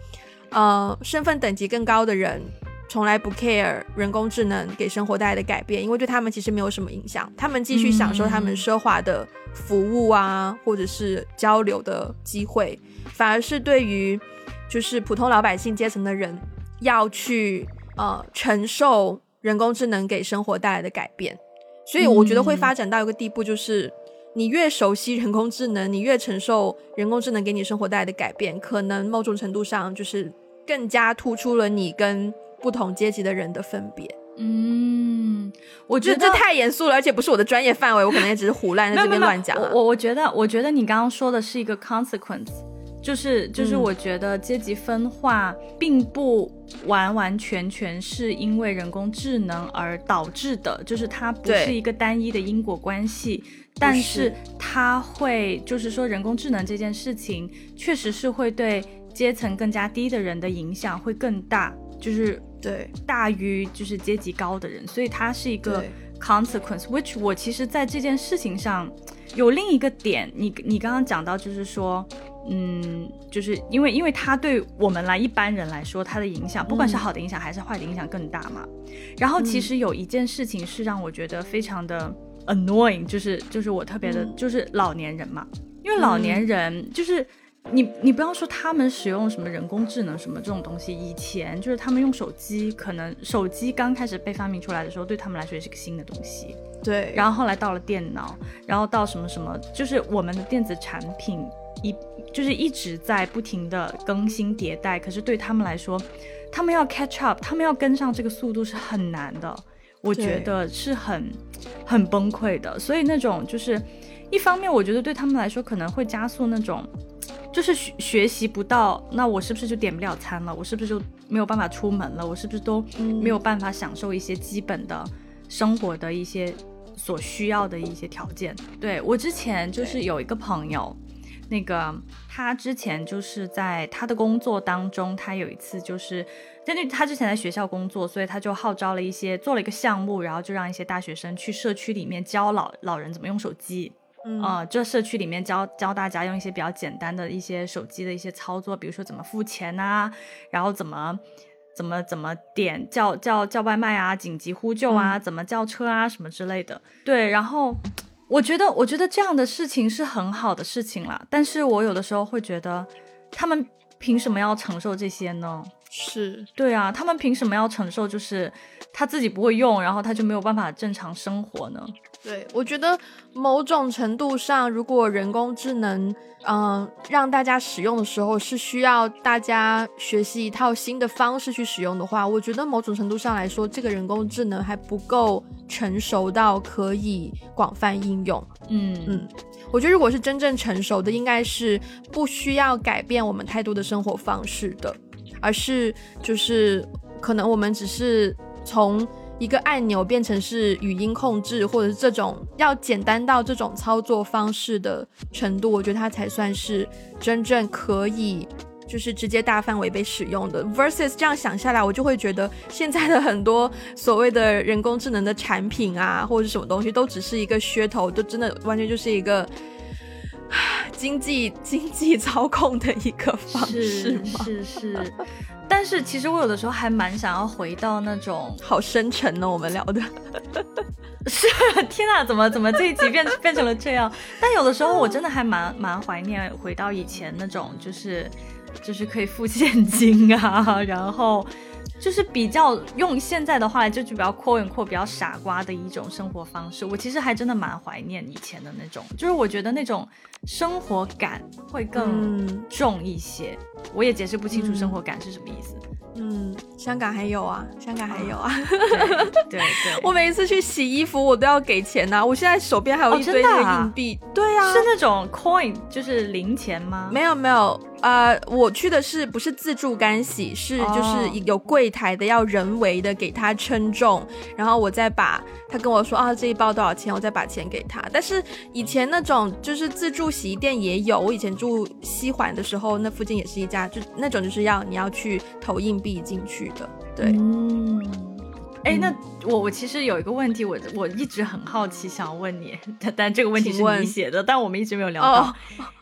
呃，身份等级更高的人从来不 care 人工智能给生活带来的改变，因为对他们其实没有什么影响，他们继续享受他们奢华的服务啊，或者是交流的机会，反而是对于。就是普通老百姓阶层的人要去呃承受人工智能给生活带来的改变，所以我觉得会发展到一个地步，就是你越熟悉人工智能，你越承受人工智能给你生活带来的改变，可能某种程度上就是更加突出了你跟不同阶级的人的分别。嗯，我觉得这太严肃了，而且不是我的专业范围，我可能也只是胡乱在这边乱讲。我我觉得，我觉得你刚刚说的是一个 consequence。就是就是，我觉得阶级分化并不完完全全是因为人工智能而导致的，就是它不是一个单一的因果关系，但是它会就是说人工智能这件事情确实是会对阶层更加低的人的影响会更大，就是对大于就是阶级高的人，所以它是一个 consequence。which 我其实在这件事情上有另一个点，你你刚刚讲到就是说。嗯，就是因为，因为它对我们来一般人来说，它的影响，不管是好的影响还是坏的影响更大嘛。然后其实有一件事情是让我觉得非常的 annoying，就是就是我特别的，就是老年人嘛。因为老年人就是你你不要说他们使用什么人工智能什么这种东西，以前就是他们用手机，可能手机刚开始被发明出来的时候，对他们来说也是个新的东西。对。然后后来到了电脑，然后到什么什么，就是我们的电子产品。一就是一直在不停的更新迭代，可是对他们来说，他们要 catch up，他们要跟上这个速度是很难的，我觉得是很很崩溃的。所以那种就是一方面，我觉得对他们来说可能会加速那种，就是学学习不到，那我是不是就点不了餐了？我是不是就没有办法出门了？我是不是都没有办法享受一些基本的生活的一些所需要的一些条件？对我之前就是有一个朋友。那个他之前就是在他的工作当中，他有一次就是根据他之前在学校工作，所以他就号召了一些做了一个项目，然后就让一些大学生去社区里面教老老人怎么用手机，嗯，就社区里面教教大家用一些比较简单的一些手机的一些操作，比如说怎么付钱啊，然后怎么怎么怎么点叫叫叫外卖啊，紧急呼救啊，怎么叫车啊什么之类的，对，然后。我觉得，我觉得这样的事情是很好的事情啦。但是我有的时候会觉得，他们凭什么要承受这些呢？是对啊，他们凭什么要承受就是他自己不会用，然后他就没有办法正常生活呢？对，我觉得某种程度上，如果人工智能，嗯，让大家使用的时候是需要大家学习一套新的方式去使用的话，我觉得某种程度上来说，这个人工智能还不够成熟到可以广泛应用。嗯嗯，我觉得如果是真正成熟的，应该是不需要改变我们太多的生活方式的。而是就是可能我们只是从一个按钮变成是语音控制，或者是这种要简单到这种操作方式的程度，我觉得它才算是真正可以就是直接大范围被使用的。versus 这样想下来，我就会觉得现在的很多所谓的人工智能的产品啊，或者是什么东西，都只是一个噱头，都真的完全就是一个。经济 经济操控的一个方式吗？是是，但是其实我有的时候还蛮想要回到那种好深沉呢。我们聊的是天哪，怎么怎么这一集变变成了这样？但有的时候我真的还蛮蛮怀念回到以前那种，就是就是可以付现金啊，然后。就是比较用现在的话来，就是比较阔眼阔、比较傻瓜的一种生活方式。我其实还真的蛮怀念以前的那种，就是我觉得那种生活感会更重一些。我也解释不清楚生活感是什么意思。嗯，香港还有啊，香港还有啊。对对，我每一次去洗衣服，我都要给钱呐。我现在手边还有一堆那个硬币。对啊，是那种 coin，就是零钱吗？没有没有，呃，我去的是不是自助干洗？是就是有柜台的，要人为的给他称重，然后我再把他跟我说啊这一包多少钱，我再把钱给他。但是以前那种就是自助洗衣店也有，我以前住西环的时候，那附近也是一家，就那种就是要你要去投硬。币进去的，对，嗯，哎，那我我其实有一个问题，我我一直很好奇，想问你，但但这个问题是你写的，但我们一直没有聊到。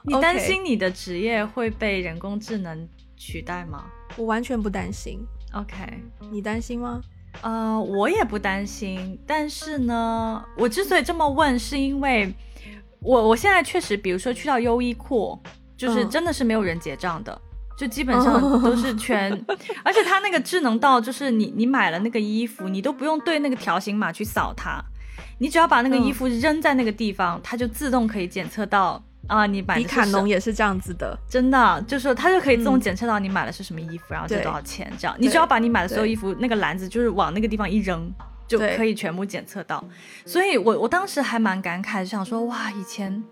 你担心你的职业会被人工智能取代吗？我完全不担心。OK，你担心吗？呃，我也不担心，但是呢，我之所以这么问，是因为我我现在确实，比如说去到优衣库，就是真的是没有人结账的。就基本上都是全，而且它那个智能到，就是你你买了那个衣服，你都不用对那个条形码去扫它，你只要把那个衣服扔在那个地方，它就自动可以检测到啊，你买。迪卡侬也是这样子的，真的，就是它就可以自动检测到你买的是什么衣服，然后是多少钱，这样你只要把你买的所有衣服那个篮子就是往那个地方一扔，就可以全部检测到。所以我我当时还蛮感慨，想说哇，以前。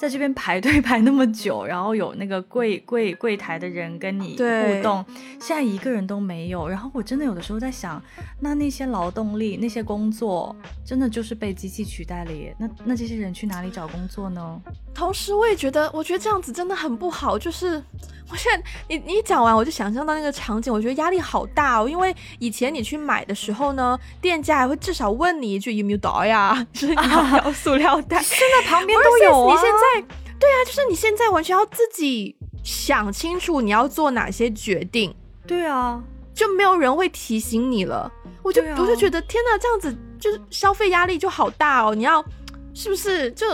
在这边排队排那么久，然后有那个柜柜柜台的人跟你互动，现在一个人都没有。然后我真的有的时候在想，那那些劳动力、那些工作，真的就是被机器取代了耶？那那这些人去哪里找工作呢？同时，我也觉得，我觉得这样子真的很不好。就是我现在你你讲完，我就想象到那个场景，我觉得压力好大哦。因为以前你去买的时候呢，店家还会至少问你一句有没有袋呀，就是你要不 要塑料袋。现在旁边都有啊。你现在对啊，就是你现在完全要自己想清楚你要做哪些决定。对啊，就没有人会提醒你了。我就我就觉得天哪，这样子就是消费压力就好大哦。你要是不是就？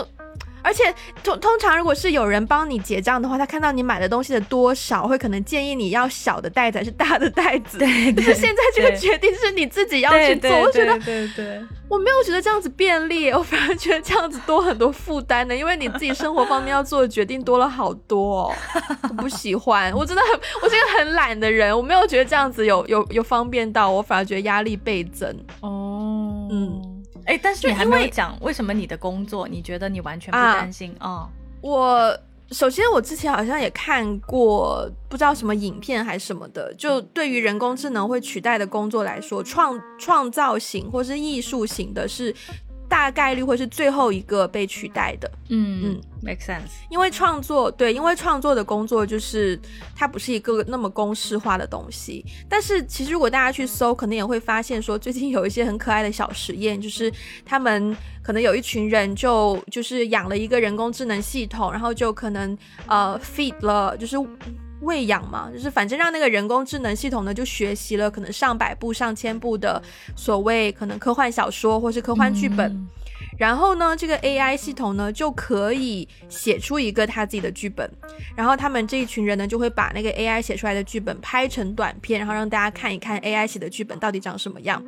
而且通通常，如果是有人帮你结账的话，他看到你买的东西的多少，会可能建议你要小的袋子还是大的袋子。对，但是现在这个决定是你自己要去做。我觉得，对对，我没有觉得这样子便利，我反而觉得这样子多很多负担呢。因为你自己生活方面要做的决定多了好多，我不喜欢。我真的很，我是一个很懒的人，我没有觉得这样子有有有方便到，我反而觉得压力倍增。哦，嗯。哎，但是你还没有讲为什么你的工作，你觉得你完全不担心啊？我首先我之前好像也看过，不知道什么影片还是什么的，就对于人工智能会取代的工作来说，创创造型或是艺术型的是。大概率会是最后一个被取代的。嗯嗯，make sense。因为创作，对，因为创作的工作就是它不是一个那么公式化的东西。但是其实如果大家去搜，可能也会发现说，最近有一些很可爱的小实验，就是他们可能有一群人就就是养了一个人工智能系统，然后就可能呃 feed 了，就是。喂养嘛，就是反正让那个人工智能系统呢，就学习了可能上百部、上千部的所谓可能科幻小说或是科幻剧本，然后呢，这个 AI 系统呢就可以写出一个他自己的剧本，然后他们这一群人呢就会把那个 AI 写出来的剧本拍成短片，然后让大家看一看 AI 写的剧本到底长什么样。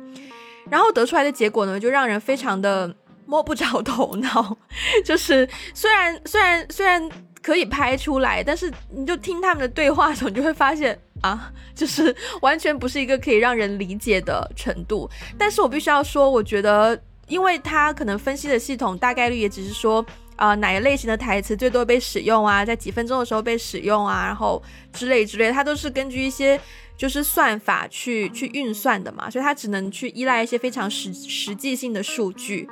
然后得出来的结果呢，就让人非常的摸不着头脑。就是虽然虽然虽然可以拍出来，但是你就听他们的对话的时候，你就会发现啊，就是完全不是一个可以让人理解的程度。但是我必须要说，我觉得。因为它可能分析的系统大概率也只是说，啊哪个类型的台词最多被使用啊，在几分钟的时候被使用啊，然后之类之类，它都是根据一些就是算法去去运算的嘛，所以它只能去依赖一些非常实实际性的数据。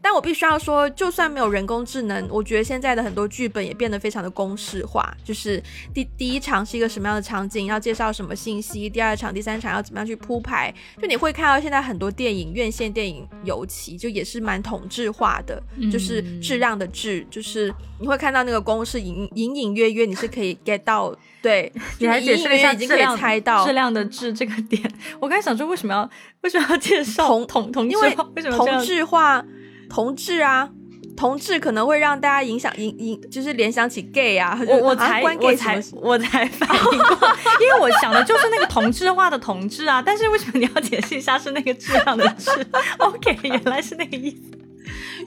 但我必须要说，就算没有人工智能，我觉得现在的很多剧本也变得非常的公式化。就是第第一场是一个什么样的场景，要介绍什么信息；第二场、第三场要怎么样去铺排。就你会看到现在很多电影院线电影，尤其就也是蛮统治化的，就是质量的质，就是你会看到那个公式隐隐隐约约，你是可以 get 到。对，你还解释了一下可以猜到质量的质这个点。我刚才想说，为什么要为什么要介绍同同同质化？为什么同质化？同志啊，同志可能会让大家影响影影，就是联想起 gay 啊。我我才我才我才反应过，因为我想的就是那个同质化的同志啊。但是为什么你要解释一下是那个质量的质？OK，原来是那个意思。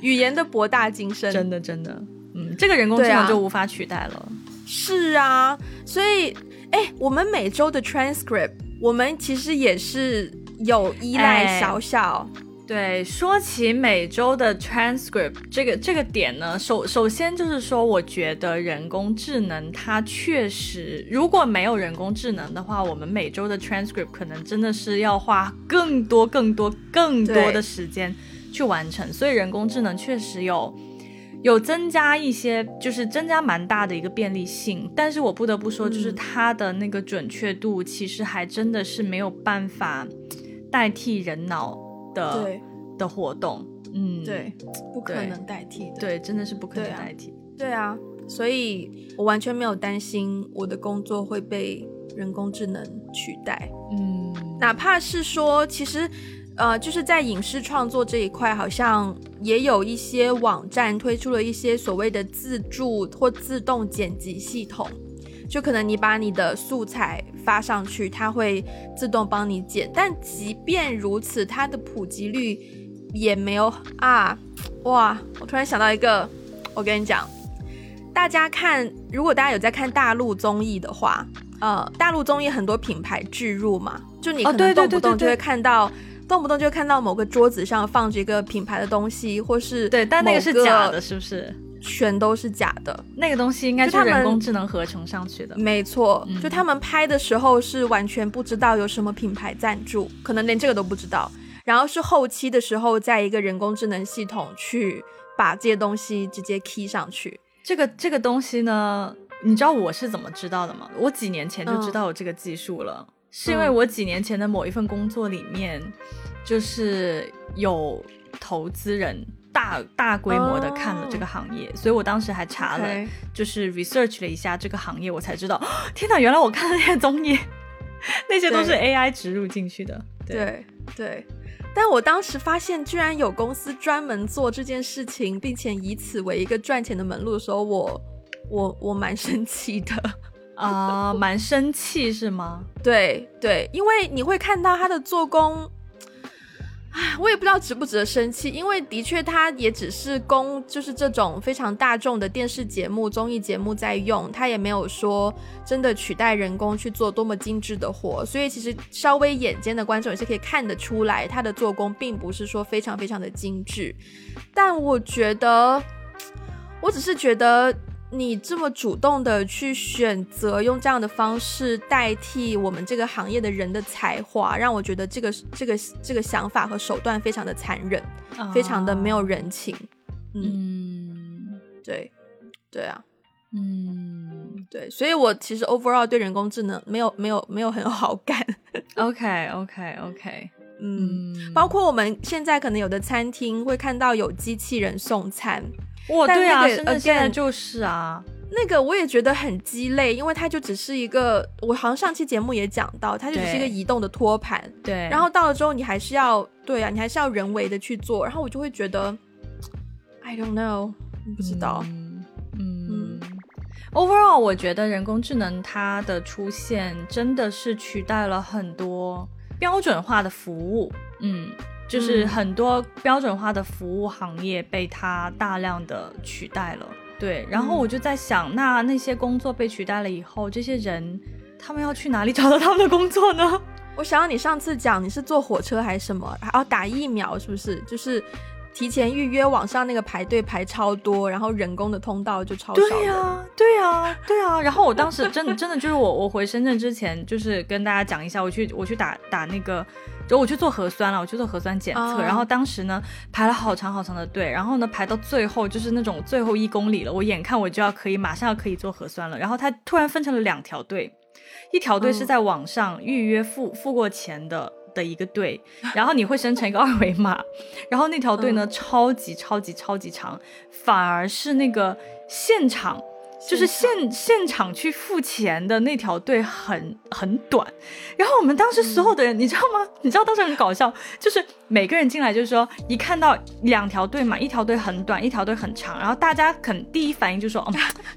语言的博大精深，真的真的，嗯，这个人工智能就无法取代了。是啊，所以哎，我们每周的 transcript，我们其实也是有依赖小小。对，说起每周的 transcript 这个这个点呢，首首先就是说，我觉得人工智能它确实，如果没有人工智能的话，我们每周的 transcript 可能真的是要花更多、更多、更多的时间去完成。所以人工智能确实有有增加一些，就是增加蛮大的一个便利性。但是我不得不说，就是它的那个准确度，其实还真的是没有办法代替人脑。的的活动，嗯，对，不可能代替的，对，真的是不可能代替，对啊，所以我完全没有担心我的工作会被人工智能取代，嗯，哪怕是说，其实，呃，就是在影视创作这一块，好像也有一些网站推出了一些所谓的自助或自动剪辑系统。就可能你把你的素材发上去，它会自动帮你剪。但即便如此，它的普及率也没有啊！哇，我突然想到一个，我跟你讲，大家看，如果大家有在看大陆综艺的话，呃，大陆综艺很多品牌置入嘛，就你可能动不动就会看到，动不动就会看到某个桌子上放着一个品牌的东西，或是对，但那个是假的，是不是？全都是假的，那个东西应该是人工智能合成上去的。没错，就他们拍的时候是完全不知道有什么品牌赞助，可能连这个都不知道。然后是后期的时候，在一个人工智能系统去把这些东西直接 key 上去。这个这个东西呢，你知道我是怎么知道的吗？我几年前就知道有这个技术了，是因为我几年前的某一份工作里面，就是有投资人。大大规模的看了这个行业，所以我当时还查了，就是 research 了一下这个行业，我才知道，天哪，原来我看的那些综艺，那些都是 AI 植入进去的。对对，但我当时发现，居然有公司专门做这件事情，并且以此为一个赚钱的门路的时候，我我我蛮生气的啊，蛮生气是吗？对对，因为你会看到它的做工。唉，我也不知道值不值得生气，因为的确它也只是供就是这种非常大众的电视节目、综艺节目在用，它也没有说真的取代人工去做多么精致的活，所以其实稍微眼尖的观众也是可以看得出来，它的做工并不是说非常非常的精致。但我觉得，我只是觉得。你这么主动的去选择用这样的方式代替我们这个行业的人的才华，让我觉得这个这个这个想法和手段非常的残忍，非常的没有人情。嗯，对，对啊，嗯，对，所以我其实 overall 对人工智能没有没有没有很有好感。OK OK OK，嗯，包括我们现在可能有的餐厅会看到有机器人送餐。哇，对啊，现在就是啊，那个我也觉得很鸡肋，因为它就只是一个，我好像上期节目也讲到，它就只是一个移动的托盘，对，然后到了之后你还是要，对啊，你还是要人为的去做，然后我就会觉得，I don't know，不知道。嗯嗯，overall，我觉得人工智能它的出现真的是取代了很多标准化的服务。嗯，就是很多标准化的服务行业被它大量的取代了。对，然后我就在想，那那些工作被取代了以后，这些人他们要去哪里找到他们的工作呢？我想到你上次讲你是坐火车还是什么，还要打疫苗，是不是？就是提前预约，网上那个排队排超多，然后人工的通道就超少。对呀，对呀，对呀。然后我当时真的 真的就是我我回深圳之前，就是跟大家讲一下，我去我去打打那个。就我去做核酸了，我去做核酸检测，然后当时呢排了好长好长的队，然后呢排到最后就是那种最后一公里了，我眼看我就要可以马上要可以做核酸了，然后他突然分成了两条队，一条队是在网上预约付付过钱的的一个队，然后你会生成一个二维码，然后那条队呢超级超级超级长，反而是那个现场。就是现现场去付钱的那条队很很短，然后我们当时所有的人，你知道吗？你知道当时很搞笑，就是每个人进来就是说，一看到两条队嘛，一条队很短，一条队很长，然后大家肯第一反应就说，嗯，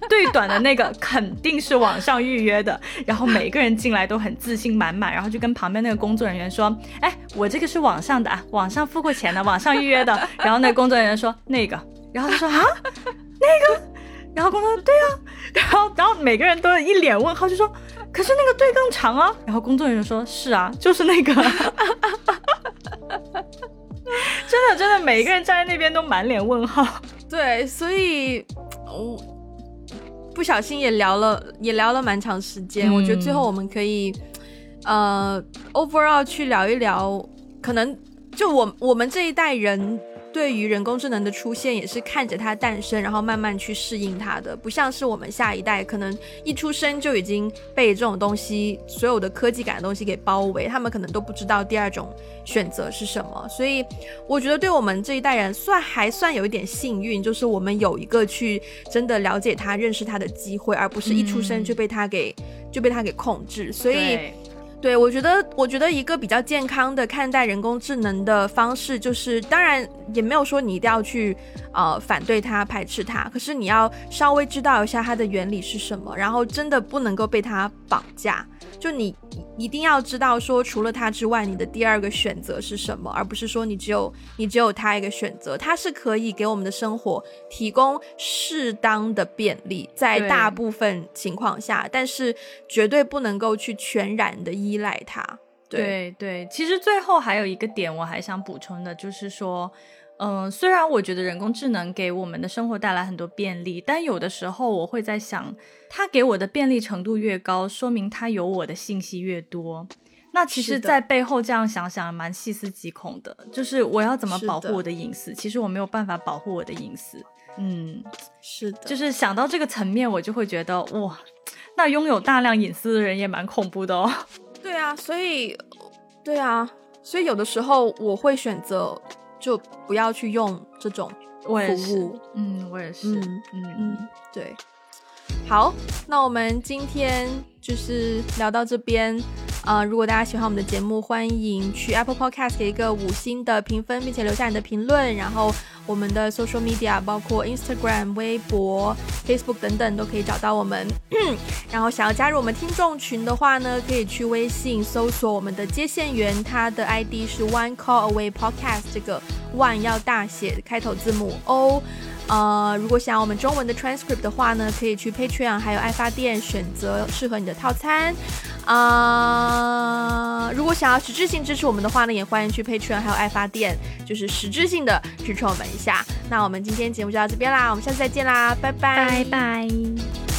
最短的那个 肯定是网上预约的，然后每个人进来都很自信满满，然后就跟旁边那个工作人员说，哎，我这个是网上的啊，网上付过钱的，网上预约的，然后那工作人员说那个，然后他说啊，那个。然后工作人员对啊，然后然后每个人都一脸问号，就说可是那个队更长啊。然后工作人员说是啊，就是那个。真的真的，每一个人站在那边都满脸问号。对，所以我不小心也聊了也聊了蛮长时间。我觉得最后我们可以呃 overall 去聊一聊，可能就我我们这一代人。对于人工智能的出现，也是看着它诞生，然后慢慢去适应它的，不像是我们下一代，可能一出生就已经被这种东西，所有的科技感的东西给包围，他们可能都不知道第二种选择是什么。所以，我觉得对我们这一代人算还算有一点幸运，就是我们有一个去真的了解它、认识它的机会，而不是一出生就被它给就被它给控制。所以。对，我觉得，我觉得一个比较健康的看待人工智能的方式，就是当然也没有说你一定要去呃反对它、排斥它，可是你要稍微知道一下它的原理是什么，然后真的不能够被它绑架。就你一定要知道，说除了他之外，你的第二个选择是什么，而不是说你只有你只有他一个选择。他是可以给我们的生活提供适当的便利，在大部分情况下，但是绝对不能够去全然的依赖它。对对，其实最后还有一个点，我还想补充的，就是说。嗯，虽然我觉得人工智能给我们的生活带来很多便利，但有的时候我会在想，它给我的便利程度越高，说明它有我的信息越多。那其实，在背后这样想想，蛮细思极恐的。就是我要怎么保护我的隐私？其实我没有办法保护我的隐私。嗯，是的。就是想到这个层面，我就会觉得，哇，那拥有大量隐私的人也蛮恐怖的哦。对啊，所以，对啊，所以有的时候我会选择。就不要去用这种服务，嗯，我也是，嗯嗯，对。好，那我们今天就是聊到这边。呃，如果大家喜欢我们的节目，欢迎去 Apple Podcast 给一个五星的评分，并且留下你的评论。然后我们的 social media 包括 Instagram、微博、Facebook 等等都可以找到我们。然后想要加入我们听众群的话呢，可以去微信搜索我们的接线员，他的 ID 是 One Call Away Podcast，这个 One 要大写开头字母 O。呃，如果想要我们中文的 transcript 的话呢，可以去 Patreon 还有爱发电选择适合你的套餐。啊，如果想要实质性支持我们的话呢，也欢迎去 Patreon 还有爱发电，就是实质性的支持我们一下。那我们今天节目就到这边啦，我们下次再见啦，拜拜拜拜。